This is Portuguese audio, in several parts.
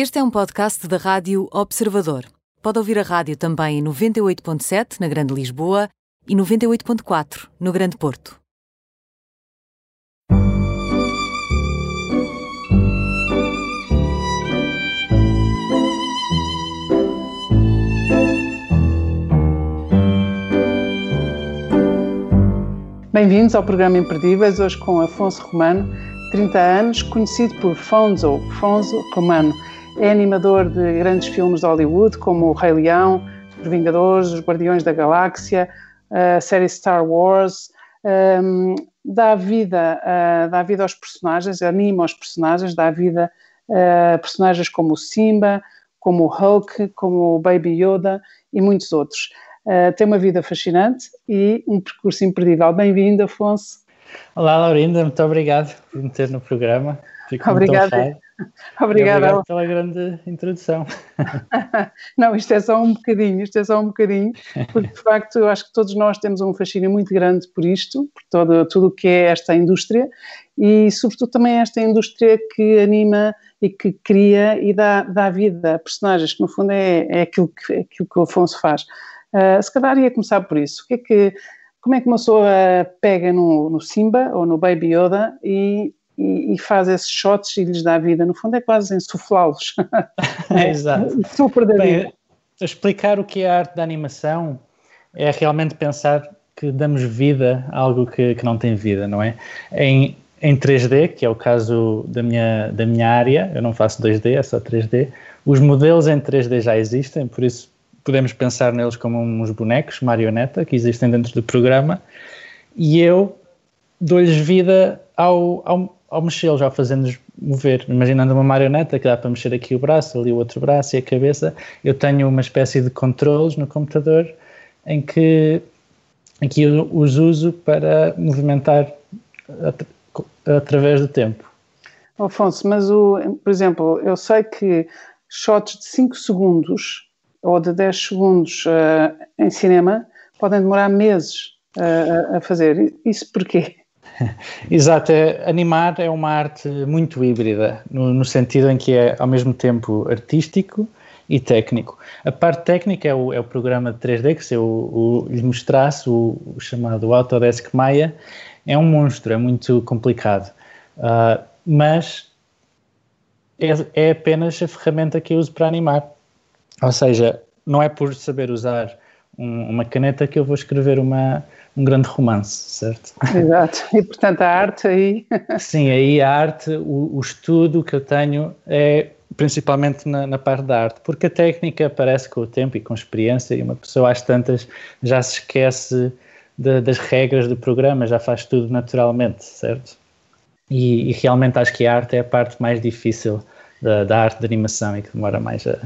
Este é um podcast da Rádio Observador. Pode ouvir a rádio também em 98.7 na Grande Lisboa e 98.4 no Grande Porto. Bem-vindos ao programa Imperdíveis, hoje com Afonso Romano, 30 anos, conhecido por Fonzo, Fonzo Romano. É animador de grandes filmes de Hollywood, como O Rei Leão, Os Vingadores, Os Guardiões da Galáxia, a série Star Wars. Um, dá, vida, uh, dá vida aos personagens, anima os personagens, dá vida a personagens como o Simba, como o Hulk, como o Baby Yoda e muitos outros. Uh, tem uma vida fascinante e um percurso imperdível. Bem-vindo, Afonso. Olá, Laurinda, muito obrigado por me ter no programa. Fico Obrigada. Obrigada. Obrigado pela grande introdução. Não, isto é só um bocadinho, isto é só um bocadinho, porque de facto eu acho que todos nós temos um fascínio muito grande por isto, por todo, tudo o que é esta indústria e sobretudo também esta indústria que anima e que cria e dá, dá vida a personagens, que no fundo é, é aquilo, que, é aquilo que o Afonso faz. Uh, se calhar ia começar por isso. O que é que, como é que uma pessoa pega no, no Simba ou no Baby Yoda e, e, e, faz esses shots e lhes dá vida? No fundo é quase insuflá-los. é, Exato. Super da Bem, vida. Explicar o que é a arte da animação é realmente pensar que damos vida a algo que, que não tem vida, não é? Em, em 3D, que é o caso da minha, da minha área, eu não faço 2D, é só 3D, os modelos em 3D já existem, por isso podemos pensar neles como uns bonecos, marioneta, que existem dentro do programa, e eu dou-lhes vida ao, ao, ao mexê-los, ao fazendo-los mover. Imaginando uma marioneta que dá para mexer aqui o braço, ali o outro braço e a cabeça, eu tenho uma espécie de controles no computador em que, em que eu os uso para movimentar at através do tempo. Afonso, mas o, por exemplo, eu sei que shots de 5 segundos ou de 10 segundos uh, em cinema podem demorar meses uh, a fazer. Isso porquê? Exato, animar é uma arte muito híbrida, no, no, sentido em que é ao mesmo tempo artístico e técnico. A parte técnica é o, é o programa de 3D, que se eu lhe mostrasse, o, o, chamado Autodesk Maya, é um monstro, é muito complicado. Uh, mas é, é apenas a ferramenta que eu uso para animar. Ou seja, não é por saber usar um, uma caneta que eu vou escrever uma, um grande romance, certo? Exato. E portanto a arte aí. Sim, aí a arte, o, o estudo que eu tenho é principalmente na, na, parte da arte, porque a técnica aparece com o tempo e com a experiência, e uma pessoa às tantas já se esquece de, das regras do programa, já faz tudo naturalmente, certo? E, e, realmente acho que a arte é a parte mais difícil da, da arte de animação e que demora mais a,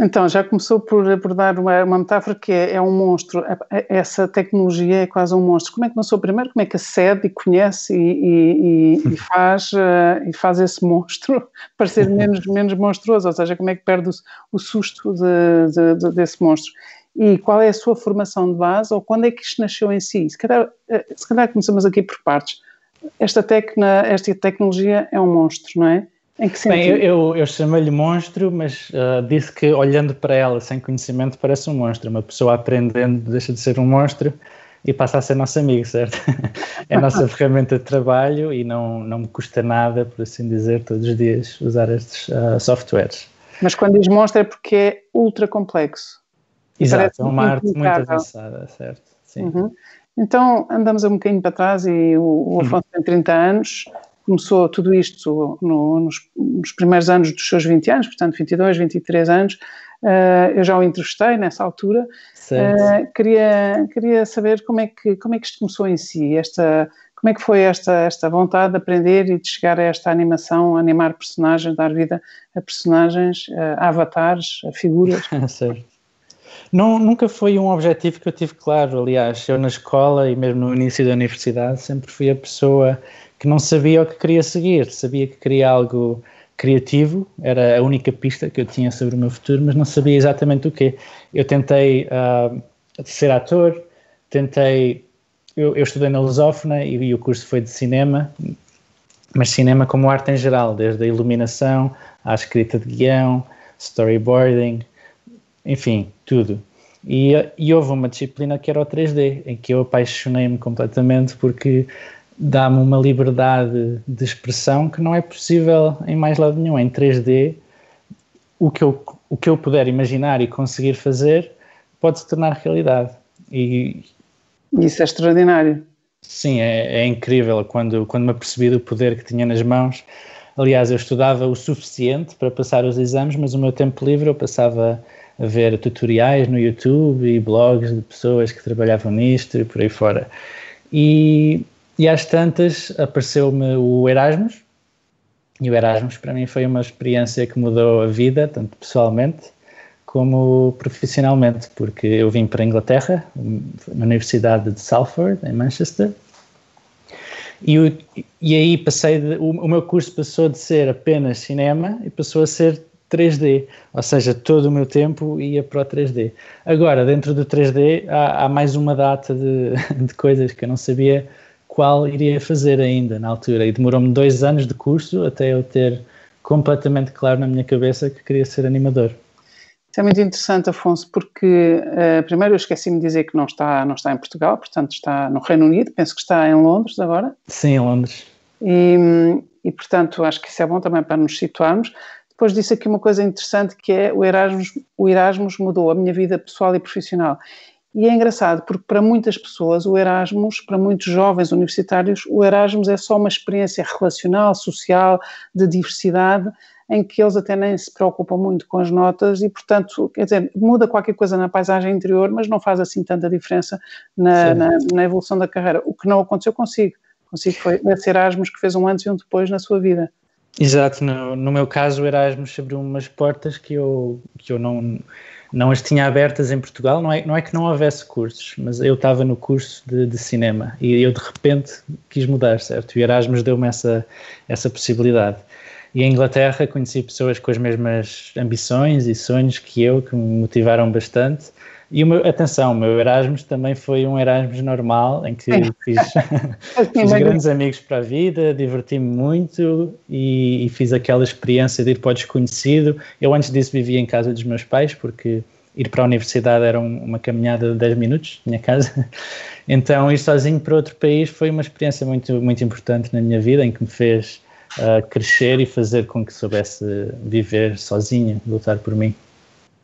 então, já começou por, por dar uma, uma metáfora que é, é, um monstro. É, é, essa tecnologia é quase um monstro. Como é que começou primeiro? Como é que acede e conhece e, e, e faz, uh, e faz esse monstro parecer menos, menos monstruoso? Ou seja, como é que perde o, o susto de, de, de, desse monstro? E qual é a sua formação de base ou quando é que isto nasceu em si? Se calhar, eh, se calhar começamos aqui por partes. Esta, tecna, esta tecnologia é um monstro, não é? Em que sentido? Bem, eu, eu, eu chamei-lhe monstro, mas uh, disse que olhando para ela sem conhecimento parece um monstro. Uma pessoa aprendendo deixa de ser um monstro e passa a ser nosso amigo, certo? é a nossa ferramenta de trabalho e não, não me custa nada, por assim dizer, todos os dias usar estes uh, softwares. Mas quando diz monstro é porque é ultra complexo. Exato, é uma arte muito avançada, certo? Sim. Uhum. Então andamos um bocadinho para trás e o, o uhum. Afonso uhum. tem 30 anos, começou tudo isto no, nos, nos, primeiros anos dos seus 20 anos, portanto 22, 23 anos, uh, eu já o entrevistei nessa altura, uh, queria, queria saber como é, que, como é que isto começou em si, esta, como é que foi esta, esta vontade de aprender e de chegar a esta animação, animar personagens, dar vida a personagens, a avatares, a figuras? certo. Não, nunca foi um objetivo que eu tive claro, aliás, eu na escola e mesmo no início da universidade sempre fui a pessoa que não sabia o que queria seguir, sabia que queria algo criativo, era a única pista que eu tinha sobre o meu futuro, mas não sabia exatamente o quê. Eu tentei uh, ser ator, tentei. Eu, eu, estudei na Lusófona e, e o curso foi de cinema, mas cinema como arte em geral, desde a iluminação à escrita de guião, storyboarding, enfim, tudo. E, e houve uma disciplina que era o 3D, em que eu apaixonei-me completamente porque dá-me uma liberdade de expressão que não é possível em mais lado nenhum. Em 3D, o que eu, o que eu puder imaginar e conseguir fazer pode se tornar realidade. E isso é extraordinário. Sim, é, é, incrível quando, quando me apercebi do poder que tinha nas mãos. Aliás, eu estudava o suficiente para passar os exames, mas o meu tempo livre eu passava a ver tutoriais no YouTube e blogs de pessoas que trabalhavam nisto e por aí fora. E, e às tantas apareceu-me o Erasmus, e o Erasmus para mim foi uma experiência que mudou a vida, tanto pessoalmente como profissionalmente, porque eu vim para a Inglaterra, na Universidade de Salford, em Manchester, e, e aí passei, de, o, o meu curso passou de ser apenas cinema e passou a ser 3D, ou seja, todo o meu tempo ia para o 3D. Agora, dentro do 3D, há, há mais uma data de, de, coisas que eu não sabia qual iria fazer ainda na altura, e demorou-me dois anos de curso até eu ter completamente claro na minha cabeça que queria ser animador. Isso é muito interessante, Afonso, porque uh, primeiro eu esqueci-me de dizer que não está, não está em Portugal, portanto está no Reino Unido, penso que está em Londres agora. Sim, em Londres. E, e portanto acho que isso é bom também para nos situarmos. Depois disse aqui uma coisa interessante que é o Erasmus, o Erasmus mudou a minha vida pessoal e profissional. E é engraçado porque para muitas pessoas o Erasmus, para muitos jovens universitários, o Erasmus é só uma experiência relacional, social, de diversidade, em que eles até nem se preocupam muito com as notas e, portanto, quer dizer, muda qualquer coisa na paisagem interior, mas não faz assim tanta diferença na, na, na evolução da carreira. O que não aconteceu consigo. Consigo foi esse Erasmus que fez um antes e um depois na sua vida. Exato, no, no meu caso o Erasmus abriu umas portas que eu, que eu não, não as tinha abertas em Portugal, não é, não é que não houvesse cursos, mas eu estava no curso de, de cinema e eu de repente quis mudar, certo? E Erasmus deu-me essa, essa possibilidade. E em Inglaterra conheci pessoas com as mesmas ambições e sonhos que eu, que me motivaram bastante. E o meu, atenção, o meu Erasmus também foi um Erasmus normal, em que fiz, fiz grandes amigos para a vida, diverti-me muito e, e, fiz aquela experiência de ir para o desconhecido. Eu antes disso vivia em casa dos meus pais, porque ir para a universidade era um, uma caminhada de 10 minutos, minha casa. Então ir sozinho para outro país foi uma experiência muito, muito importante na minha vida, em que me fez uh, crescer e fazer com que soubesse viver sozinha, lutar por mim.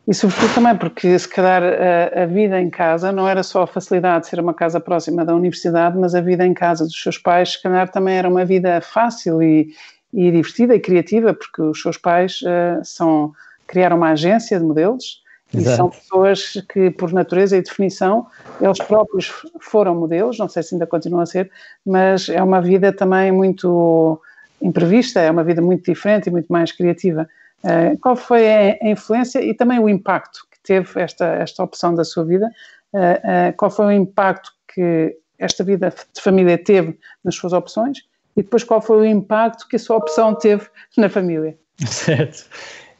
E sobretudo também porque se calhar a, a, vida em casa não era só a facilidade de ser uma casa próxima da universidade, mas a vida em casa dos seus pais se calhar também era uma vida fácil e, e divertida e criativa, porque os seus pais uh, são, criaram uma agência de modelos Exato. e são pessoas que por natureza e definição eles próprios foram modelos, não sei se ainda continuam a ser, mas é uma vida também muito imprevista, é uma vida muito diferente e muito mais criativa. Uh, qual foi a, influência e também o impacto que teve esta, esta opção da sua vida? Uh, uh, qual foi o impacto que esta vida de família teve nas suas opções? E depois qual foi o impacto que a sua opção teve na família? Certo.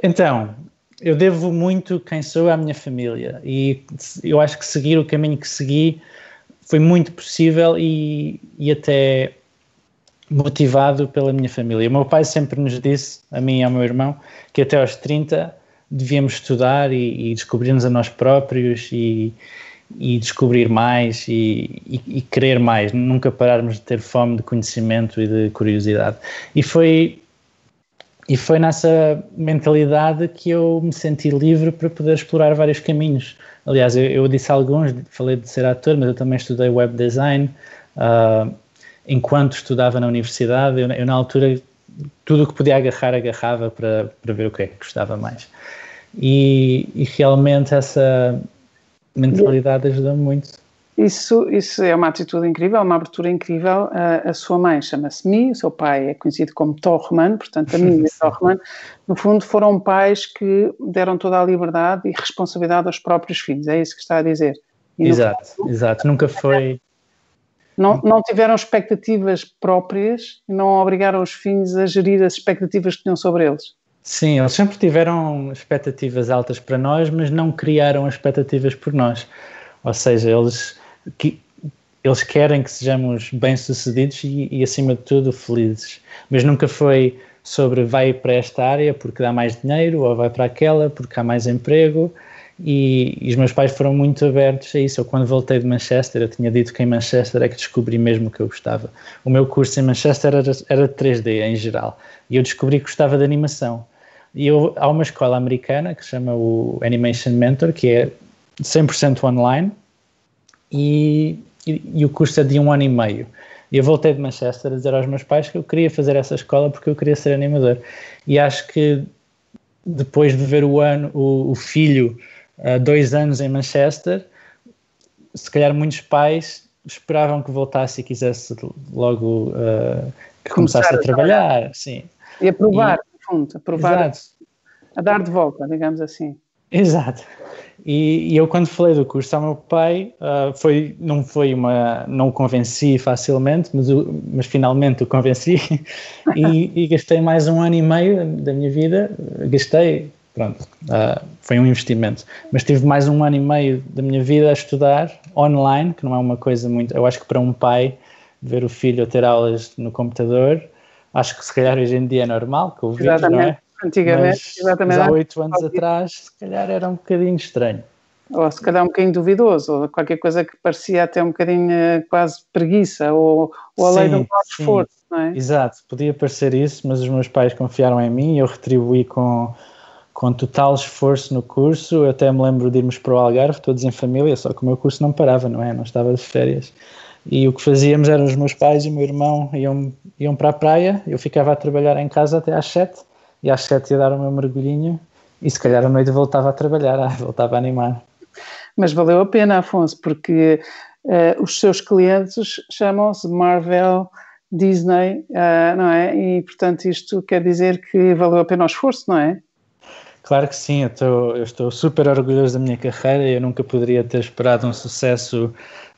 Então, eu devo muito quem sou à minha família e eu acho que seguir o caminho que segui foi muito possível e, e até motivado pela minha família. O meu pai sempre nos disse, a mim e ao meu irmão, que até aos 30 devíamos estudar e, e descobrir-nos a nós próprios e, e descobrir mais e, e, e, querer mais, nunca pararmos de ter fome de conhecimento e de curiosidade. E foi, e foi nessa mentalidade que eu me senti livre para poder explorar vários caminhos. Aliás, eu, eu disse alguns, falei de ser ator, mas eu também estudei web design. Uh, enquanto estudava na universidade, eu, eu na altura tudo o que podia agarrar, agarrava para, para ver o que é que gostava mais. E, e realmente essa mentalidade ajudou-me muito. Isso, isso é uma atitude incrível, uma abertura incrível. A, a sua mãe chama-se Mi, o seu pai é conhecido como Torrman, portanto, a Mi e Torrman, no fundo, foram pais que deram toda a liberdade e responsabilidade aos próprios filhos, é isso que está a dizer. E exato, fundo, exato. Nunca foi não, não tiveram expectativas próprias e não obrigaram os filhos a gerir as expectativas que tinham sobre eles. Sim, eles sempre tiveram expectativas altas para nós, mas não criaram expectativas por nós. Ou seja, eles, que, eles querem que sejamos bem-sucedidos e, e, acima de tudo, felizes. Mas nunca foi sobre vai para esta área porque dá mais dinheiro ou vai para aquela porque há mais emprego e, e, os meus pais foram muito abertos a isso. Eu, quando voltei de Manchester, eu tinha dito que em Manchester é que descobri mesmo que eu gostava. O meu curso em Manchester era, era 3D em geral e eu descobri que gostava de animação. E eu, há uma escola americana que se chama o Animation Mentor, que é 100% online e, e, e o curso é de um ano e meio. E eu voltei de Manchester a dizer aos meus pais que eu queria fazer essa escola porque eu queria ser animador. E acho que depois de ver o ano, o, o filho uh, dois anos em Manchester, se calhar muitos pais esperavam que voltasse e quisesse logo uh, que começasse a, a trabalhar, trabalhar, sim. E a provar, e, no fundo, a provar, exato. a dar de volta, digamos assim. Exato. E, e, eu quando falei do curso ao meu pai, uh, foi, não foi uma, não o convenci facilmente, mas, o, mas finalmente o convenci e, e, gastei mais um ano e meio da minha vida, gastei, pronto, uh, foi um investimento, mas tive mais um ano e meio da minha vida a estudar online, que não é uma coisa muito, eu acho que para um pai ver o filho ter aulas no computador, acho que se calhar hoje em dia é normal, que o vídeo, não é? Antigamente, mas, há oito anos atrás, se calhar era um bocadinho estranho. Ou se calhar um bocadinho duvidoso, ou qualquer coisa que parecia até um bocadinho eh, quase preguiça, ou, ou a sim, lei do esforço, não é? Exato, podia parecer isso, mas os meus pais confiaram em mim e eu retribuí com, com total esforço no curso. Eu até me lembro de irmos para o Algarve, todos em família, só que o meu curso não parava, não é? Não estava de férias. E o que fazíamos era os meus pais e o meu irmão iam, iam para a praia, eu ficava a trabalhar em casa até às sete e às sete ia dar o meu mergulhinho e se calhar à noite voltava a trabalhar, voltava a animar. Mas valeu a pena, Afonso, porque uh, os seus clientes chamam-se Marvel, Disney, uh, não é? E portanto isto quer dizer que valeu a pena o esforço, não é? Claro que sim, eu estou, eu estou super orgulhoso da minha carreira, eu nunca poderia ter esperado um sucesso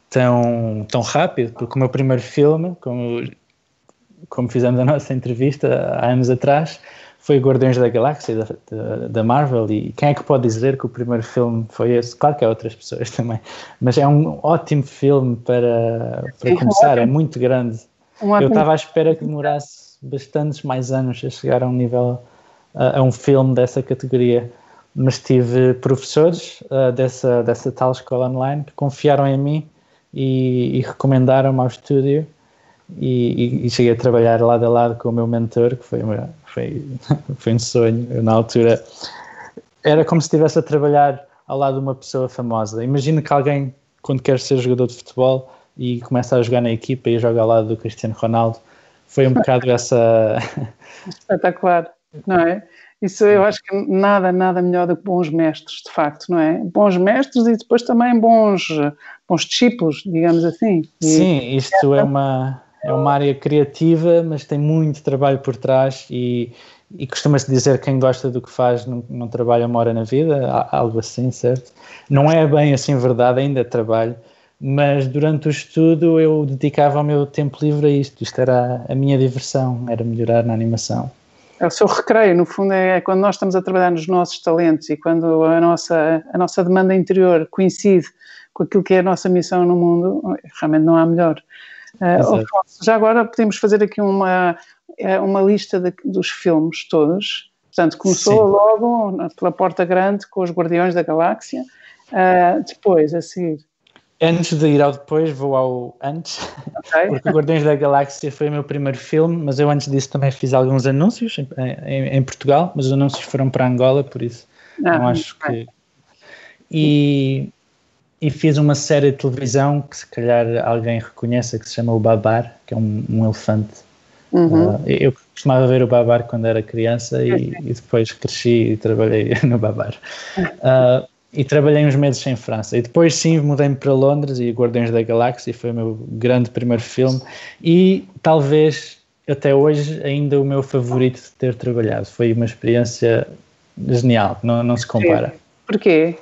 tão, tão rápido, porque o meu primeiro filme, como, como fizemos a nossa entrevista há anos atrás, foi Guardiões da Galáxia da, da, da, Marvel e quem é que pode dizer que o primeiro filme foi esse? Claro que há outras pessoas também, mas é um ótimo filme para, para começar, é muito grande. Eu estava à espera que demorasse bastantes mais anos a chegar a um nível, a, a um filme dessa categoria, mas tive professores uh, dessa, dessa tal escola online que confiaram em mim e, e recomendaram-me ao estúdio e, e, cheguei a trabalhar lado a lado com o meu mentor, que foi, uma, foi, foi um sonho. Eu, na altura era como se estivesse a trabalhar ao lado de uma pessoa famosa. Imagino que alguém, quando quer ser jogador de futebol e começa a jogar na equipa e joga ao lado do Cristiano Ronaldo, foi um bocado essa. Espetacular, não é? Isso eu acho que nada, nada melhor do que bons mestres, de facto, não é? Bons mestres e depois também bons, bons discípulos, digamos assim. E Sim, isto é uma, é uma área criativa, mas tem muito trabalho por trás e, e costuma-se dizer que quem gosta do que faz não, não trabalha uma hora na vida, algo assim, certo? Não é bem assim verdade, ainda trabalho, mas durante o estudo eu dedicava o meu tempo livre a isto, isto era a minha diversão, era melhorar na animação. É o seu recreio, no fundo, é quando nós estamos a trabalhar nos nossos talentos e quando a nossa, a nossa demanda interior coincide com aquilo que é a nossa missão no mundo, realmente não há melhor. Uh, já agora podemos fazer aqui uma, eh, uma lista de, dos filmes todos. Portanto, começou Sim. logo pela Porta Grande com os Guardiões da Galáxia. Uh, depois, a seguir, Antes de ir ao depois, vou ao antes, okay. porque Guardiões da Galáxia foi o meu primeiro filme, mas eu antes disso também fiz alguns anúncios em, em, em Portugal, mas os anúncios foram para Angola, por isso ah, não acho que. E, e fiz uma série de televisão que se calhar alguém reconheça, que se chama O Babar, que é um, um elefante. Uhum. Uh, eu costumava ver o Babar quando era criança e, e depois cresci e trabalhei no Babar. Uh, e trabalhei uns meses em França. E depois sim mudei-me para Londres e Guardiões da Galáxia foi o meu grande primeiro filme e talvez até hoje ainda o meu favorito de ter trabalhado. Foi uma experiência genial, não, não se compara. Porquê?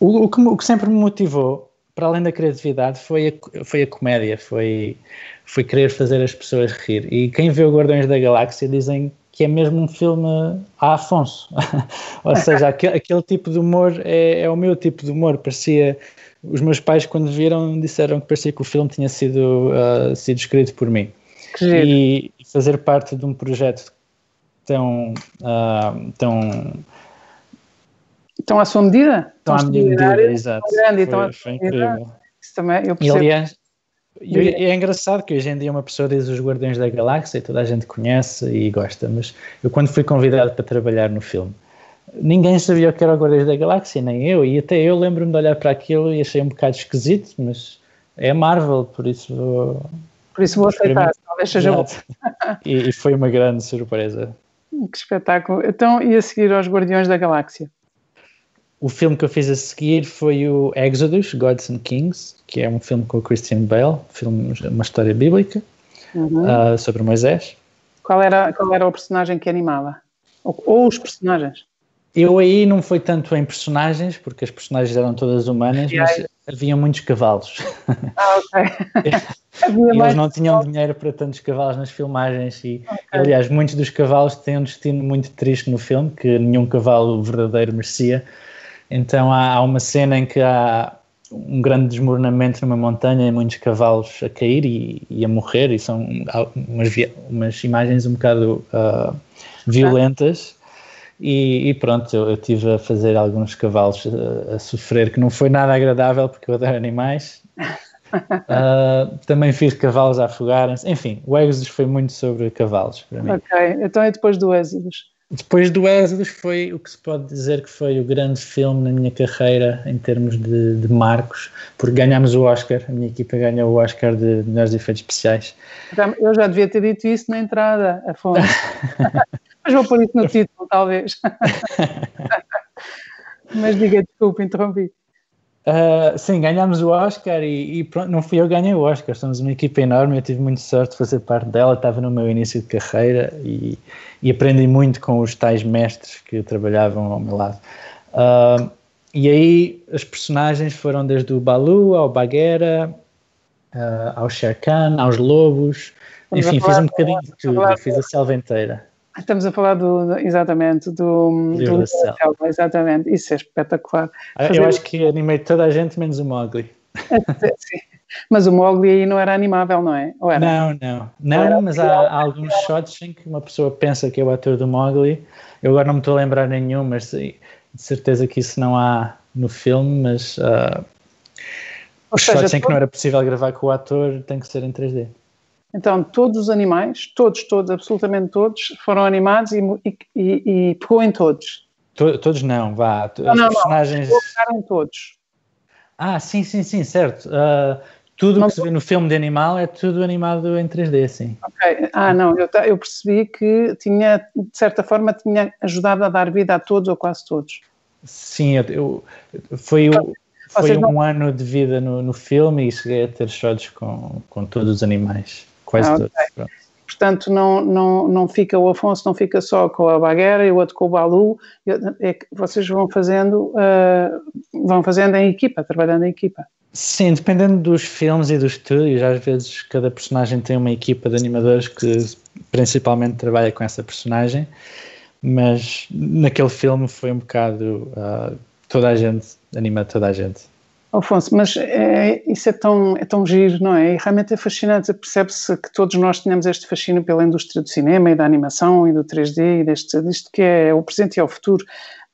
O, o, que, o que sempre me motivou, para além da criatividade, foi a, foi a comédia, foi, foi querer fazer as pessoas rir. E quem vê o Guardiões da Galáxia dizem que é mesmo um filme a Afonso. Ou seja, aquele, aquele, tipo de humor é, é, o meu tipo de humor. Parecia. Os meus pais, quando viram, disseram que parecia que o filme tinha sido, uh, sido escrito por mim. E fazer parte de um projeto tão, uh, tão Estão à sua medida? Estão à minha medida, exato. Grande, foi, foi incrível. Isso também, eu percebo. E, aliás, é engraçado que hoje em dia uma pessoa diz os Guardiões da Galáxia e toda a gente conhece e gosta, mas eu quando fui convidado para trabalhar no filme, ninguém sabia o que era o Guardiões da Galáxia, nem eu, e até eu lembro-me de olhar para aquilo e achei um bocado esquisito, mas é Marvel, por isso vou... Por isso vou aceitar, talvez seja bom. E, e foi uma grande surpresa. Que espetáculo. Então, e a seguir aos Guardiões da Galáxia? O filme que eu fiz a seguir foi o Exodus, Gods and Kings, que é um filme com o Christian Bale, filme, uma história bíblica uhum. uh, sobre Moisés. Qual era, qual era o personagem que animava? Ou, ou, os personagens? Eu aí não foi tanto em personagens, porque as personagens eram todas humanas, mas havia muitos cavalos. Ah, ok. e eles não tinham dinheiro para tantos cavalos nas filmagens e, okay. aliás, muitos dos cavalos têm um destino muito triste no filme, que nenhum cavalo verdadeiro merecia, então há, há, uma cena em que há um grande desmoronamento numa montanha e muitos cavalos a cair e, e a morrer, e são umas, umas imagens um bocado uh, violentas. E, e, pronto, eu, eu tive a fazer alguns cavalos a, a, sofrer, que não foi nada agradável, porque eu adoro animais. Uh, também fiz cavalos a afogarem-se. Enfim, o Exodus foi muito sobre cavalos para mim. Ok, então é depois do Exodus. Depois do Exodus foi o que se pode dizer que foi o grande filme na minha carreira em termos de, de marcos, porque ganhámos o Oscar, a minha equipa ganhou o Oscar de melhores efeitos especiais. Eu já devia ter dito isso na entrada, Afonso. Mas vou pôr isso no título, talvez. Mas diga, desculpe, interrompi. Uh, sim, ganhámos o Oscar e, e, pronto, não fui eu que ganhei o Oscar, somos uma equipa enorme, eu tive muita sorte de fazer parte dela, estava no meu início de carreira e, e aprendi muito com os tais mestres que trabalhavam ao meu lado. Uh, e aí as personagens foram desde o Balu ao Bagheera, uh, ao Sher Khan, aos lobos, enfim, fiz um bocadinho de tudo, fiz a selva inteira. Estamos a falar do, exatamente do, do selva. exatamente, isso é espetacular. Ah. Eu acho que animei toda a gente menos o Mowgli. Sim. Mas o Mowgli aí não era animável, não é? Não, não. Não, mas há, há, alguns shots em que uma pessoa pensa que é o ator do Mowgli. Eu agora não me estou a lembrar nenhum, mas de certeza que isso não há no filme, mas uh, os seja, shots em que não era possível gravar com o ator têm que ser em 3D. Então, todos os animais, todos, todos, absolutamente todos, foram animados e, e, e pegou em todos. To, todos não, vá. Não, Os não, personagens. Não, todos. Ah, sim, sim, sim, certo. Uh, tudo o que se vê no filme de animal é tudo animado em 3D, sim. Ok. Ah, não, eu, eu percebi que tinha, de certa forma, tinha ajudado a dar vida a todos ou quase todos. Sim, eu, eu foi o. Foi um não... ano de vida no, no filme e cheguei a ter shots com, com todos os animais. Quase ah, todos. Portanto, não, não, não fica o Afonso, não fica só com a Baguera e o outro com o Balu, é que vocês vão fazendo, uh, vão fazendo em equipa, trabalhando em equipa. Sim, dependendo dos filmes e dos estúdios, às vezes cada personagem tem uma equipa de animadores que principalmente trabalha com essa personagem, mas naquele filme foi um bocado uh, toda a gente anima toda a gente. Afonso, mas é, isso é tão, é tão giro, não é? E realmente é fascinante. Percebe-se que todos nós temos este fascínio pela indústria do cinema e da animação e do 3D e deste, disto que é o presente e o futuro.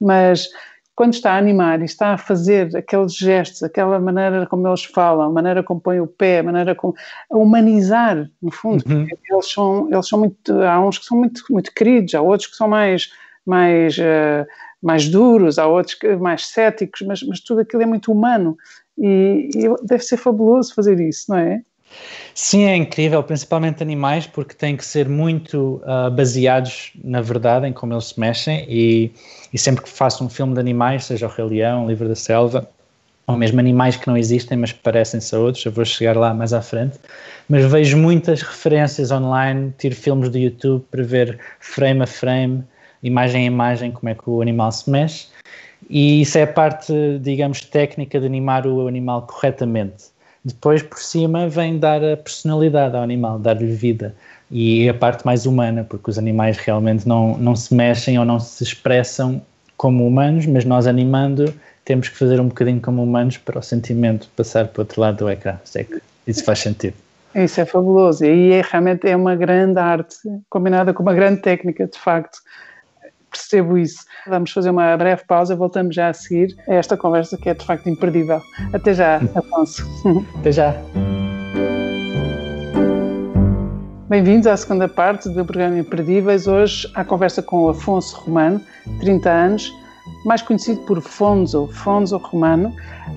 Mas quando está a animar e está a fazer aqueles gestos, aquela maneira como eles falam, a maneira como põe o pé, a maneira como a humanizar, no fundo, uhum. eles são, eles são muito, há uns que são muito, muito queridos, há outros que são mais, mais uh, mais duros, há outros mais céticos, mas, mas tudo aquilo é muito humano e, e deve ser fabuloso fazer isso, não é? Sim, é incrível, principalmente animais, porque têm que ser muito uh, baseados na verdade, em como eles se mexem. E, e, sempre que faço um filme de animais, seja o Rei Leão, o Livro da Selva, ou mesmo animais que não existem, mas parecem-se a outros, eu vou chegar lá mais à frente. Mas vejo muitas referências online, tiro filmes do YouTube para ver frame a frame imagem a imagem, como é que o animal se mexe, e isso é a parte, digamos, técnica de animar o animal corretamente. Depois, por cima, vem dar a personalidade ao animal, dar-lhe vida. E é a parte mais humana, porque os animais realmente não, não se mexem ou não se expressam como humanos, mas nós animando temos que fazer um bocadinho como humanos para o sentimento passar para o outro lado do ecrã. Isso faz sentido. Isso é fabuloso. E é, realmente é uma grande arte combinada com uma grande técnica, de facto. Percebo isso. Vamos fazer uma breve pausa, voltamos já a seguir a esta conversa que é de facto imperdível. Até já, Afonso. Até já. Bem-vindos à segunda parte do programa Imperdíveis. Hoje, a conversa com o Afonso Romano, 30 anos, mais conhecido por Fonzo, Fonzo Romano,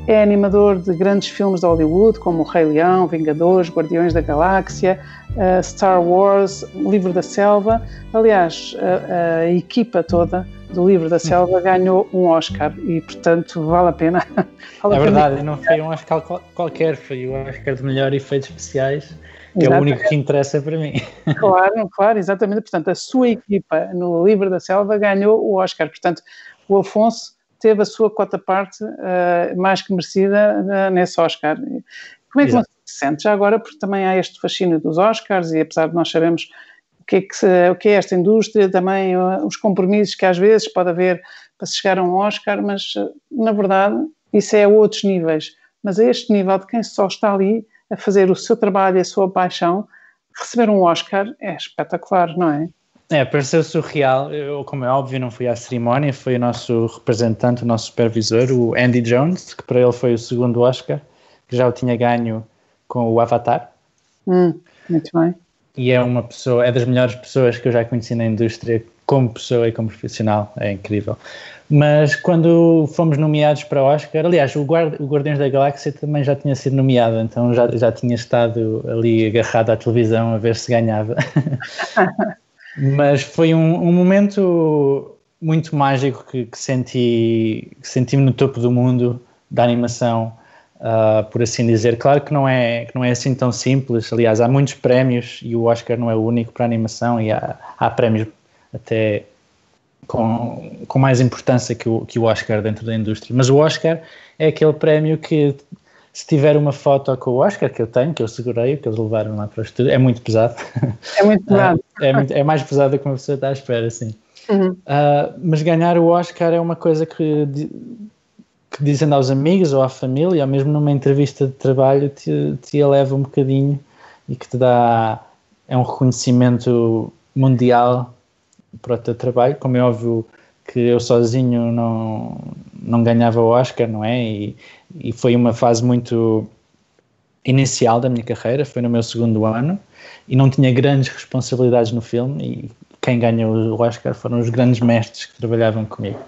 é animador de grandes filmes de Hollywood, como O Rei Leão, Vingadores, Guardiões da Galáxia, uh, Star Wars, Livro da Selva. Aliás, a, a equipa toda do Livro da Selva ganhou um Oscar e, portanto, vale a pena. Vale é verdade, pena. não foi um Oscar qualquer, foi o Oscar de melhor efeitos especiais, que exatamente. é o único que interessa para mim. Claro, claro, exatamente. Portanto, a sua equipa no Livro da Selva ganhou o Oscar. Portanto, o Afonso teve a sua cota parte uh, mais que merecida uh, nesse Oscar. Como é que Exato. você se sente? Já agora, porque também há este fascínio dos Oscars e apesar de nós sabermos o que é, que o que é esta indústria, também uh, os compromissos que às vezes pode haver para se chegar a um Oscar, mas na verdade isso é a outros níveis. Mas a este nível de quem só está ali a fazer o seu trabalho e a sua paixão, receber um Oscar é espetacular, não é? É, pareceu surreal. Eu, como é óbvio, não fui à cerimónia, foi o nosso representante, o nosso supervisor, o Andy Jones, que para ele foi o segundo Oscar, que já o tinha ganho com o Avatar. Hum, muito bem. E é uma pessoa, é das melhores pessoas que eu já conheci na indústria, como pessoa e como profissional, é incrível. Mas quando fomos nomeados para Oscar, aliás, o, Guard, o Guardiões da Galáxia também já tinha sido nomeado, então já, já tinha estado ali agarrado à televisão a ver se ganhava. Mas foi um, um momento muito mágico que, que senti que senti-me no topo do mundo da animação, uh, por assim dizer. Claro que não é que não é assim tão simples. Aliás, há muitos prémios e o Oscar não é o único para animação e há, há prémios até com, com mais importância que o, que o Oscar dentro da indústria. Mas o Oscar é aquele prémio que se tiver uma foto com o Oscar, que eu tenho, que eu segurei, que eles levaram lá para o estúdio, é muito pesado. É muito pesado. é, muito, é, mais pesado do que uma pessoa está à espera, sim. Uhum. Uh, mas ganhar o Oscar é uma coisa que, que dizendo aos amigos ou à família, ou mesmo numa entrevista de trabalho, te, te eleva um bocadinho e que te dá. É um reconhecimento mundial para o teu trabalho. Como é óbvio que eu sozinho não, não ganhava o Oscar, não é? E, e foi uma fase muito inicial da minha carreira, foi no meu segundo ano e não tinha grandes responsabilidades no filme e quem ganhou o Oscar foram os grandes mestres que trabalhavam comigo.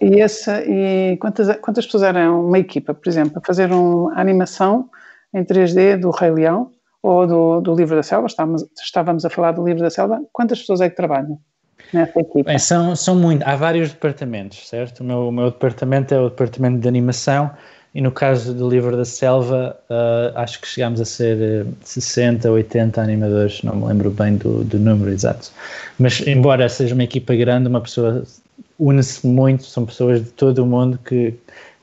E, essa, e quantas, quantas pessoas eram uma equipa, por exemplo, a fazer uma animação em 3D do Rei Leão ou do, do Livro da Selva? Estávamos, estávamos a falar do Livro da Selva. Quantas pessoas é que trabalham? Nessa equipa? Bem, são, são muito, há vários departamentos, certo? O meu, o meu departamento é o departamento de animação e no caso do Livro da Selva, uh, acho que chegámos a ser 60, eh, 80 animadores, não me lembro bem do, do número exato. Mas, embora seja uma equipa grande, uma pessoa une-se muito, são pessoas de todo o mundo que,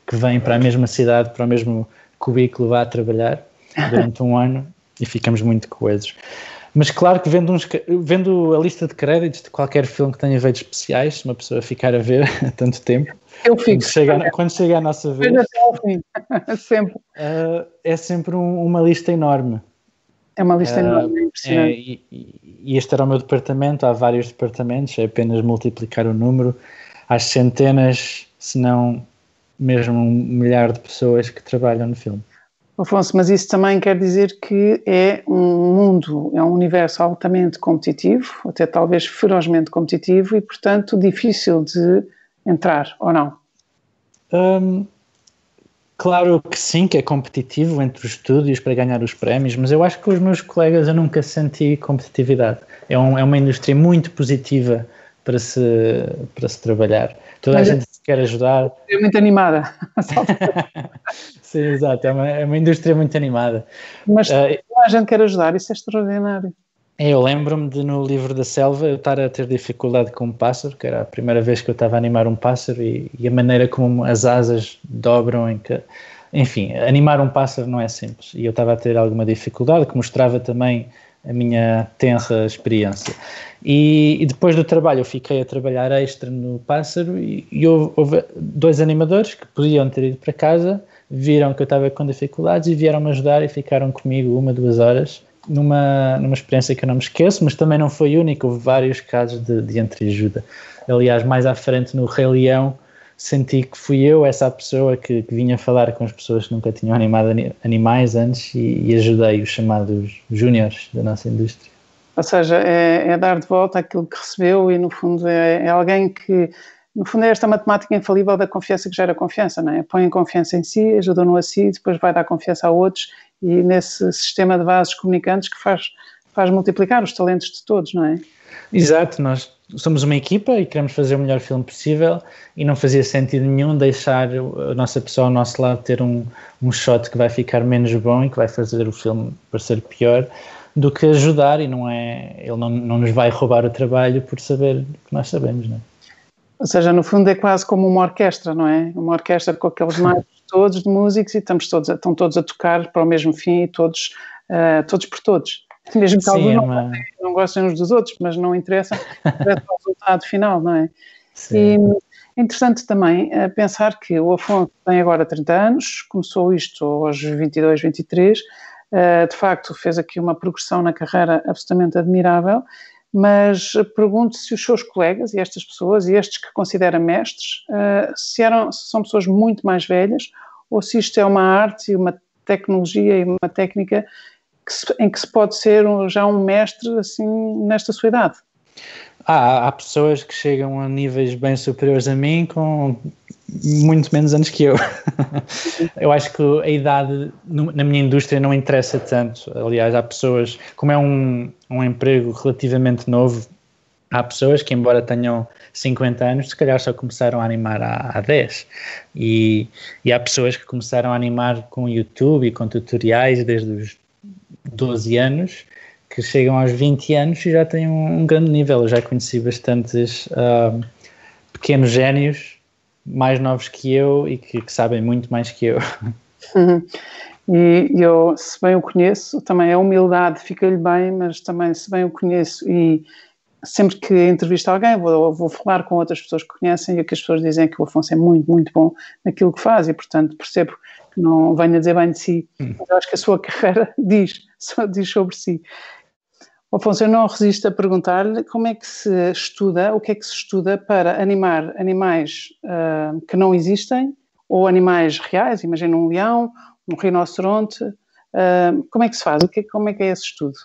que vêm para a mesma cidade, para o mesmo cubículo, vá trabalhar durante um ano e ficamos muito coesos. Mas claro que vendo, uns, vendo a lista de créditos de qualquer filme que tenha efeitos especiais, se uma pessoa ficar a ver há tanto tempo, eu fico. Quando chega, quando chega a nossa vez, até ao fim. sempre. Uh, é sempre um, uma lista enorme. É uma lista uh, enorme, é impressionante. É, e, e, este era o meu departamento, há vários departamentos, é apenas multiplicar o número, às centenas, se não mesmo um milhar de pessoas que trabalham no filme. Afonso, mas isso também quer dizer que é um mundo, é um universo altamente competitivo, até talvez ferozmente competitivo e, portanto, difícil de entrar, ou não? Um, claro que sim, que é competitivo entre os estúdios para ganhar os prémios, mas eu acho que com os meus colegas eu nunca senti competitividade. É, um, é uma indústria muito positiva para se, para se trabalhar. Toda mas a gente se quer ajudar. É muito animada. Sim, exato, é uma, é uma indústria muito animada. Mas uh, a gente quer ajudar, isso é extraordinário. É, eu lembro-me de no livro da selva eu estar a ter dificuldade com um pássaro, que era a primeira vez que eu estava a animar um pássaro e, e a maneira como as asas dobram em que, enfim, animar um pássaro não é simples e eu estava a ter alguma dificuldade que mostrava também a minha tenra experiência. E, e, depois do trabalho eu fiquei a trabalhar extra no pássaro e, e houve, houve, dois animadores que podiam ter ido para casa viram que eu estava com dificuldades e vieram-me ajudar e ficaram comigo uma, duas horas numa, numa experiência que eu não me esqueço, mas também não foi única, houve vários casos de, de entreajuda. Aliás, mais à frente no Rei Leão, senti que fui eu essa pessoa que, que, vinha falar com as pessoas que nunca tinham animado animais antes e, e ajudei os chamados júniores da nossa indústria. Ou seja, é, é, dar de volta aquilo que recebeu e, no fundo, é, é, alguém que, no fundo, é esta matemática infalível da confiança que gera confiança, não é? Põe confiança em si, ajuda-no a si, depois vai dar confiança a outros e nesse sistema de vasos comunicantes que faz, faz multiplicar os talentos de todos, não é? Exato, nós somos uma equipa e queremos fazer o melhor filme possível e não fazia sentido nenhum deixar a nossa pessoa ao nosso lado ter um, um shot que vai ficar menos bom e que vai fazer o filme parecer pior do que ajudar e não é ele não, não nos vai roubar o trabalho por saber que nós sabemos, não é? Ou seja, no fundo é quase como uma orquestra, não é? Uma orquestra com aqueles mais todos de músicos e estamos todos, estão todos a tocar para o mesmo fim e todos, uh, todos por todos. Mesmo que Sim, alguns é uma... não, não gostem uns dos outros, mas não interessa, interessa o resultado final, não é? Sim. E é interessante também uh, pensar que o Afonso tem agora 30 anos, começou isto aos 22, 23, uh, de facto fez aqui uma progressão na carreira absolutamente admirável, mas pergunto se os seus colegas e estas pessoas, e estes que considera mestres, uh, se, eram, se são pessoas muito mais velhas ou se isto é uma arte e uma tecnologia e uma técnica que se, em que se pode ser um, já um mestre assim nesta sua idade. Há, há pessoas que chegam a níveis bem superiores a mim com muito menos anos que eu. eu acho que a idade na minha indústria não interessa tanto. Aliás, há pessoas, como é um, um emprego relativamente novo, há pessoas que, embora tenham 50 anos, se calhar só começaram a animar há, há 10. E, e há pessoas que começaram a animar com YouTube e com tutoriais desde os 12 anos, que chegam aos 20 anos e já têm um, um grande nível. Eu já conheci bastantes uh, pequenos génios mais novos que eu e que, que sabem muito mais que eu. E eu, se bem o conheço, também a humildade fica-lhe bem, mas também se bem o conheço e sempre que entrevisto alguém vou, vou falar com outras pessoas que conhecem e que as pessoas dizem que o Afonso é muito, muito bom naquilo que faz e, portanto, percebo que não venho a dizer bem de si, hum. mas acho que a sua carreira diz, só diz sobre si. Afonso, eu não resisto a perguntar-lhe como é que se estuda, o que é que se estuda para animar animais uh, que não existem ou animais reais, imagina um leão, um rinoceronte, uh, como é que se faz? O que, como é que é esse estudo?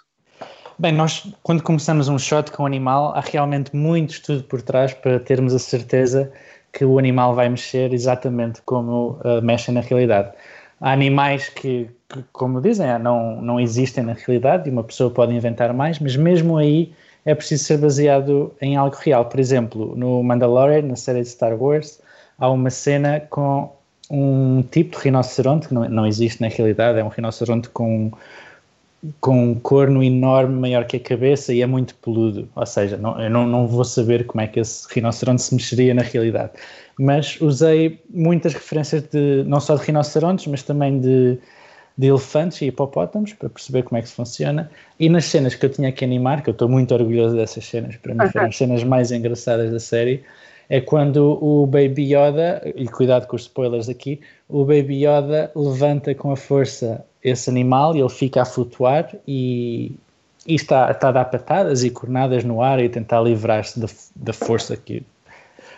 Bem, nós quando começamos um shot com um animal, há realmente muito estudo por trás para termos a certeza que o animal vai mexer exatamente como uh, mexe na realidade. Há animais que, que, como dizem, ah, não, não existem na realidade e uma pessoa pode inventar mais, mas mesmo aí é preciso ser baseado em algo real. Por exemplo, no Mandalorian, na série de Star Wars, há uma cena com um tipo de rinoceronte que não, não existe na realidade, é um rinoceronte com com um corno enorme, maior que a cabeça e é muito peludo. Ou seja, não, eu não, não vou saber como é que esse rinoceronte se mexeria na realidade. Mas usei muitas referências de não só de rinocerontes, mas também de, de elefantes e hipopótamos para perceber como é que se funciona. E nas cenas que eu tinha que animar, que eu estou muito orgulhoso dessas cenas, para mim foram as cenas mais engraçadas da série, é quando o Baby Yoda, e cuidado com os spoilers aqui, o Baby Yoda levanta com a força esse animal e ele fica a flutuar e, e está, está a dar patadas e cornadas no ar e tentar livrar-se da, da força que,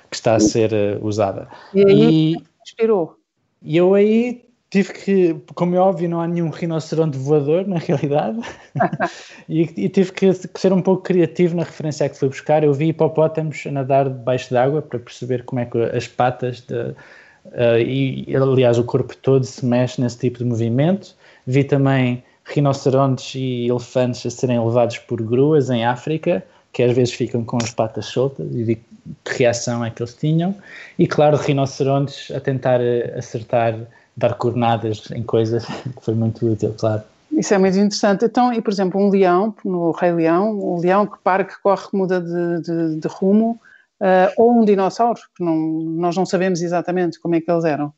que está a ser uh, usada. E aí inspirou. E eu aí tive que, como é óbvio, não há nenhum rinoceronte voador na realidade, e, e, tive que, que, ser um pouco criativo na referência que fui buscar. Eu vi hipopótamos a nadar debaixo d'água para perceber como é que as patas de, uh, e, aliás, o corpo todo se mexe nesse tipo de movimento. Vi também rinocerontes e elefantes a serem levados por gruas em África, que às vezes ficam com as patas soltas e vi que reação é que eles tinham. E claro, rinocerontes a tentar eh, acertar, dar cornadas em coisas, que foi muito útil, claro. Isso é muito interessante. Então, e por exemplo, um leão, no Rei Leão, um leão que para, que corre, que muda de, de, de rumo, uh, ou um dinossauro, que não, nós não sabemos exatamente como é que eles eram.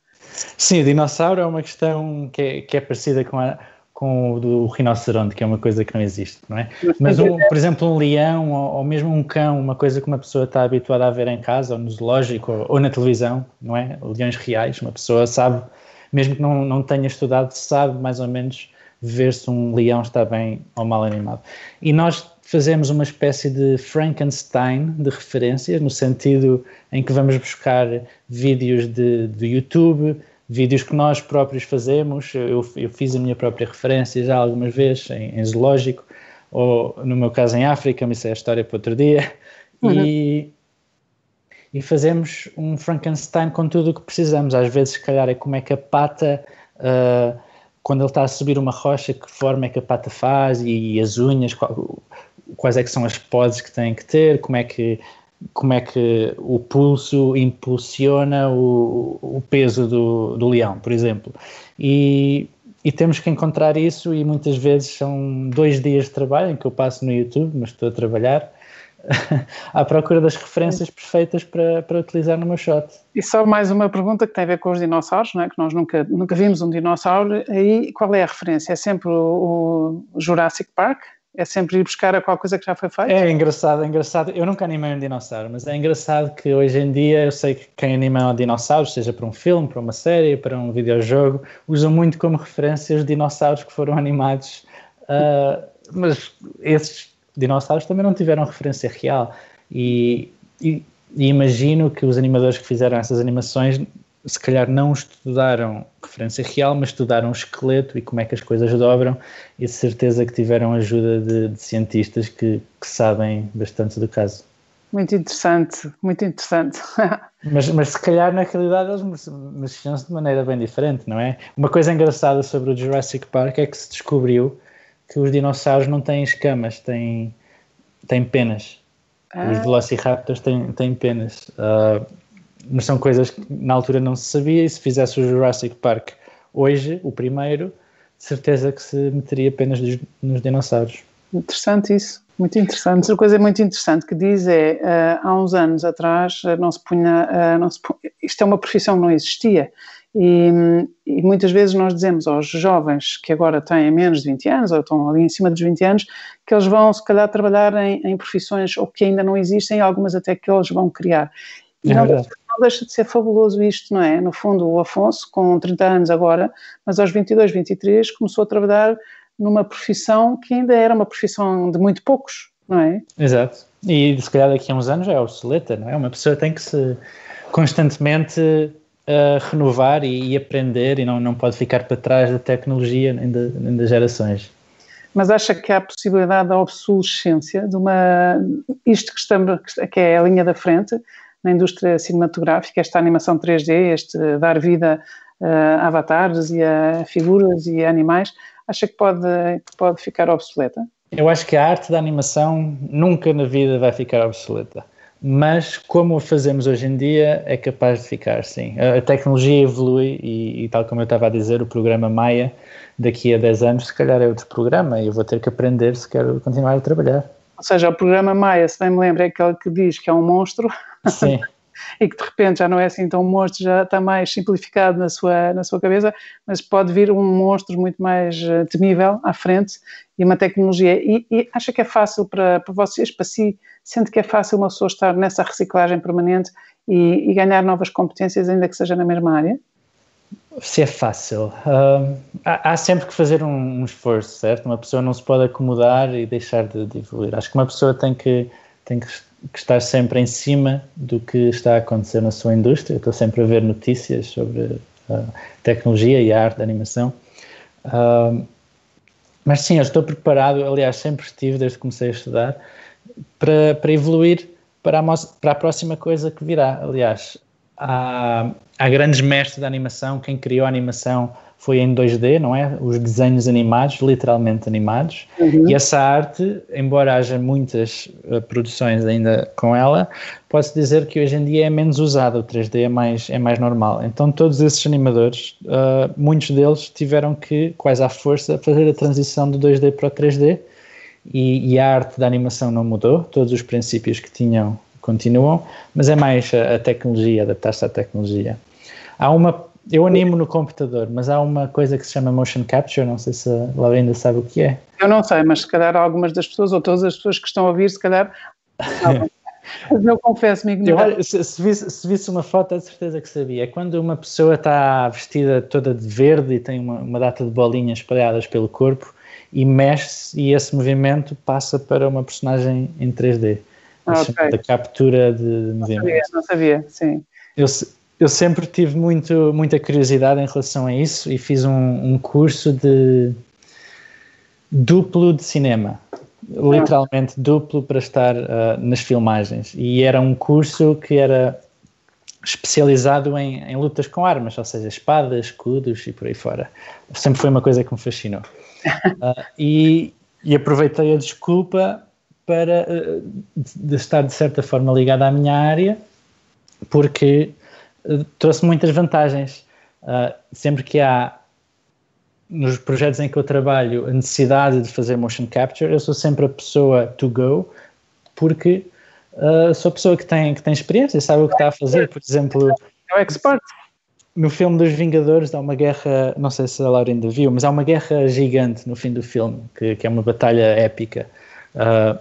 Sim, o dinossauro é uma questão que é, que é parecida com, a, com o do rinoceronte, que é uma coisa que não existe, não é? Mas, um, por exemplo, um leão ou, ou, mesmo um cão, uma coisa que uma pessoa está habituada a ver em casa, ou no zoológico, ou, ou na televisão, não é? Leões reais, uma pessoa sabe mesmo que não, não tenha estudado, sabe mais ou menos ver se um leão está bem ou mal animado. E nós fazemos uma espécie de Frankenstein de referências, no sentido em que vamos buscar vídeos de, de YouTube, vídeos que nós próprios fazemos. Eu, eu fiz a minha própria referência já algumas vezes em, em zoológico, ou no meu caso em África, mas isso é a história para outro dia. Uhum. E, e fazemos um Frankenstein com tudo o que precisamos. Às vezes, se calhar, é como é que a pata. Uh, quando ele está a subir uma rocha, que forma é que a pata faz e, e as unhas, qual, quais é que são as poses que tem que ter, como é que, como é que o pulso impulsiona o, o peso do, do leão, por exemplo. E, e temos que encontrar isso e muitas vezes são dois dias de trabalho em que eu passo no YouTube, mas estou a trabalhar à procura das referências perfeitas para, para utilizar no meu shot. E só mais uma pergunta que tem a ver com os dinossauros, não é? que nós nunca, nunca vimos um dinossauro, aí qual é a referência? É sempre o, o Jurassic Park? É sempre ir buscar a qualquer coisa que já foi feita? É engraçado, é engraçado. Eu nunca animei um dinossauro, mas é engraçado que hoje em dia eu sei que quem anima um dinossauro, seja para um filme, para uma série, para um videojogo, usam muito como referência os dinossauros que foram animados. Uh, mas esses dinossauros também não tiveram referência real. E, e, e imagino que os animadores que fizeram essas animações se calhar não estudaram referência real, mas estudaram o esqueleto e como é que as coisas dobram e de certeza que tiveram ajuda de, de cientistas que, que, sabem bastante do caso. Muito interessante, muito interessante. mas, mas se calhar na realidade eles mexiam-se de maneira bem diferente, não é? Uma coisa engraçada sobre o Jurassic Park é que se descobriu que os dinossauros não têm escamas, têm, têm penas. Ah. Os Velociraptors têm, têm penas. Uh, mas são coisas que na altura não se sabia e se fizesse o Jurassic Park hoje, o primeiro, de certeza que se meteria apenas nos dinossauros. Interessante isso, muito interessante. Outra coisa muito interessante que diz é, uh, há uns anos atrás uh, não se punha, uh, não se punha, isto é uma profissão que não existia e, e, muitas vezes nós dizemos aos jovens que agora têm menos de 20 anos ou estão ali em cima dos 20 anos que eles vão se calhar trabalhar em, em profissões ou que ainda não existem, algumas até que eles vão criar. E é não, não, deixa de ser fabuloso isto, não é? No fundo, o Afonso, com 30 anos agora, mas aos 22, 23, começou a trabalhar numa profissão que ainda era uma profissão de muito poucos, não é? Exato. E se calhar daqui a uns anos é obsoleta, não é? Uma pessoa tem que se constantemente uh, renovar e, e, aprender e não, não pode ficar para trás da tecnologia nem, de, nem das gerações. Mas acha que há a possibilidade da obsolescência de uma. Isto que, estamos, que é a linha da frente, na indústria cinematográfica, esta animação 3D, este dar vida a avatares e a figuras e a animais, acha que pode, que pode ficar obsoleta? Eu acho que a arte da animação nunca na vida vai ficar obsoleta. Mas como a fazemos hoje em dia, é capaz de ficar, sim. A tecnologia evolui e, e, tal como eu estava a dizer, o programa Maia, daqui a 10 anos, se calhar é outro programa e eu vou ter que aprender se quero continuar a trabalhar. Ou seja, o programa Maia, se bem me lembro, é aquele que diz que é um monstro. Sim. e que de repente já não é assim tão monstro, já está mais simplificado na sua, na sua cabeça, mas pode vir um monstro muito mais eh, temível à frente e uma tecnologia. E, e acha que é fácil para, para vocês, para si, sente que é fácil uma pessoa estar nessa reciclagem permanente e, e ganhar novas competências, ainda que seja na mesma área? Se é fácil. Uh, há, há, sempre que fazer um, um, esforço, certo? Uma pessoa não se pode acomodar e deixar de, de evoluir. Acho que uma pessoa tem que, tem que, estar sempre em cima do que está a acontecer na sua indústria. Eu estou sempre a ver notícias sobre a tecnologia e a arte da animação. Uh, mas sim, eu estou preparado, aliás, sempre estive, desde que comecei a estudar, para, para evoluir para a, para a próxima coisa que virá. Aliás, há, há grandes mestres da animação, quem criou a animação foi em 2D, não é? Os desenhos animados, literalmente animados. Uhum. E essa arte, embora haja muitas uh, produções ainda com ela, pode-se dizer que hoje em dia é menos usada, o 3D é mais, é mais normal. Então, todos esses animadores, uh, muitos deles tiveram que, quase à força, fazer a transição do 2D para o 3D. E, e a arte da animação não mudou, todos os princípios que tinham continuam, mas é mais a, a tecnologia, adaptar-se à tecnologia. Há uma, eu animo no computador, mas há uma coisa que se chama motion capture, não sei se a Laura ainda sabe o que é. Eu não sei, mas se calhar algumas das pessoas, ou todas as pessoas que estão a ouvir, se calhar Mas eu confesso-me ignorante. Se, se, visse, se visse uma foto, é de certeza que sabia. É quando uma pessoa está vestida toda de verde e tem uma, uma data de bolinhas espalhadas pelo corpo e mexe-se e esse movimento passa para uma personagem em 3D. Ah, okay. Da captura de movimento. Não sabia, não sabia, sim. Eu, eu sempre tive muito, muita curiosidade em relação a isso e fiz um, um curso de duplo de cinema literalmente duplo para estar uh, nas filmagens e era um curso que era especializado em, em, lutas com armas, ou seja, espadas, escudos e por aí fora. Sempre foi uma coisa que me fascinou. Uh, e, e, aproveitei a desculpa para uh, de estar de certa forma ligado à minha área, porque trouxe muitas vantagens. sempre que há nos projetos em que eu trabalho a necessidade de fazer motion capture, eu sou sempre a pessoa to go, porque sou a pessoa que tem, que tem experiência, sabe o que está a fazer. Por exemplo, é o expert. No filme dos Vingadores há uma guerra, não sei se a Laura ainda viu, mas há uma guerra gigante no fim do filme, que, que é uma batalha épica, uh,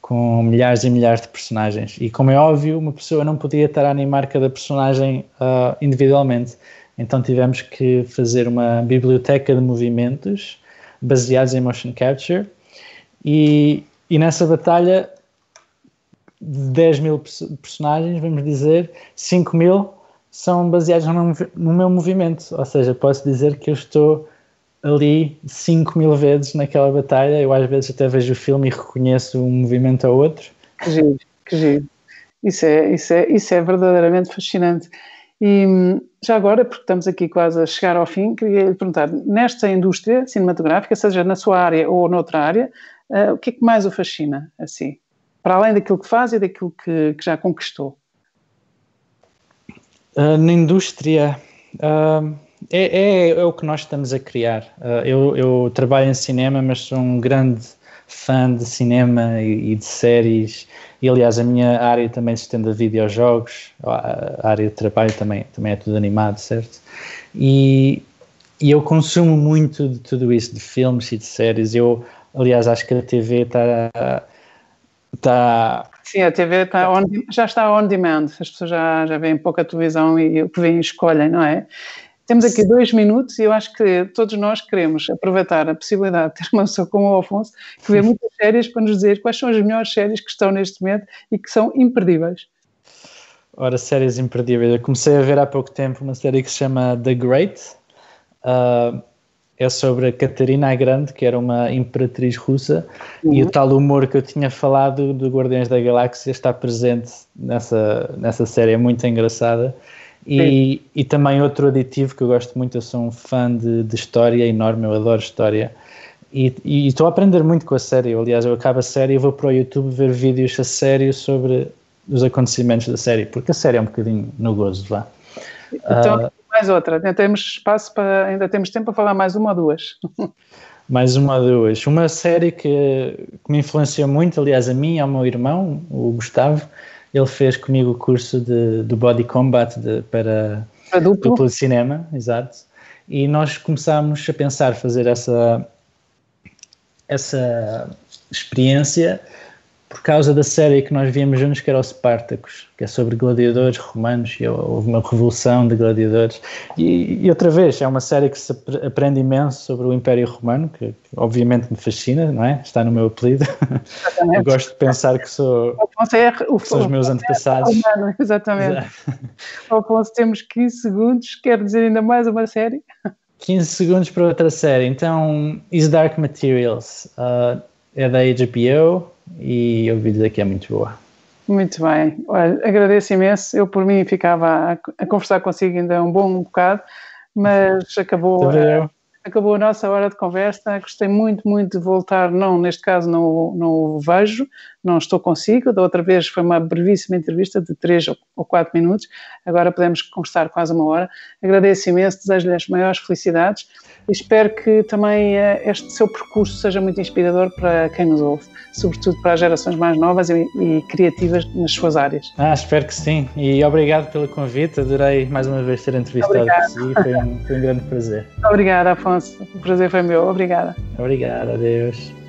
com milhares e milhares de personagens. E como é óbvio, uma pessoa não podia estar a animar cada personagem uh, individualmente. Então tivemos que fazer uma biblioteca de movimentos baseados em motion capture e, e nessa batalha de 10 mil personagens, vamos dizer, 5 mil são baseados no, no meu movimento, ou seja, posso dizer que eu estou ali 5 mil vezes naquela batalha, eu às vezes até vejo o filme e reconheço um movimento ao outro. Que giro, que giro. Isso é, isso é, isso é verdadeiramente fascinante. E já agora, porque estamos aqui quase a chegar ao fim, queria lhe perguntar, nesta indústria cinematográfica, seja na sua área ou noutra área, uh, o que é que mais o fascina, assim? Para além daquilo que faz e daquilo que, que já conquistou? Uh, na indústria, uh, é, é, é, o que nós estamos a criar. Eu, eu, trabalho em cinema, mas sou um grande fã de cinema e, e de séries e aliás, a minha área também se estende a videojogos, a área de trabalho também, também é tudo animado, certo? E, e eu consumo muito de tudo isso, de filmes e de séries. Eu, aliás, acho que a TV está. Tá, Sim, a TV tá on, já está on demand, as pessoas já, já veem pouca televisão e o que vêm escolhem, não é? Temos aqui dois minutos e eu acho que todos nós queremos aproveitar a possibilidade de ter uma pessoa como o Alfonso que vê muitas séries para nos dizer quais são as melhores séries que estão neste momento e que são imperdíveis. Ora, séries imperdíveis. Eu comecei a ver há pouco tempo uma série que se chama The Great. Uh, é sobre a Catarina a Grande, que era uma imperatriz russa, uhum. e o tal humor que eu tinha falado do Guardiões da Galáxia está presente nessa, nessa série, é muito engraçada. E, e, também outro aditivo que eu gosto muito, eu sou um fã de, de história enorme, eu adoro história. E, e, estou a aprender muito com a série. Aliás, eu acabo a série e vou para o YouTube ver vídeos a sério sobre os acontecimentos da série, porque a série é um bocadinho no gozo lá. Então, uh, mais outra. Ainda temos espaço para. Ainda temos tempo para falar mais uma ou duas. mais uma ou duas. Uma série que, que me influenciou muito, aliás, a mim e ao meu irmão, o Gustavo, ele fez comigo o curso de, do Body Combat de, para a duplo. duplo de cinema, exato. E nós começámos a pensar fazer essa, essa experiência por causa da série que nós víamos juntos, que era o Spartacus, que é sobre gladiadores romanos, e houve uma revolução de gladiadores. E, e outra vez, é uma série que se aprende imenso sobre o Império Romano, que, obviamente me fascina, não é? Está no meu apelido. Eu gosto de pensar que sou. Afonso é, o, são os meus antepassados. É romano, exatamente. Afonso, temos 15 segundos, quer dizer ainda mais uma série? 15 segundos para outra série. Então, Is Dark Materials uh, é da HBO e ouvi dizer que é muito boa. Muito bem. Olha, agradeço imenso. Eu, por mim, ficava a, a conversar consigo ainda um bom bocado, mas acabou. Também acabou a nossa hora de conversa. Gostei muito, muito de voltar. Não, neste caso não, não o vejo, não estou consigo. Da outra vez foi uma brevíssima entrevista de três ou quatro minutos. Agora podemos conversar quase uma hora. Agradeço imenso, desejo-lhe as maiores felicidades espero que também eh, este seu percurso seja muito inspirador para quem nos ouve, sobretudo para as gerações mais novas e, e criativas nas suas áreas. Ah, espero que sim. E obrigado pelo convite. Adorei mais uma vez ter entrevistado por si. Foi um, foi um grande prazer. Obrigada, Afonso. O prazer foi meu. Obrigada. Obrigado. Adeus.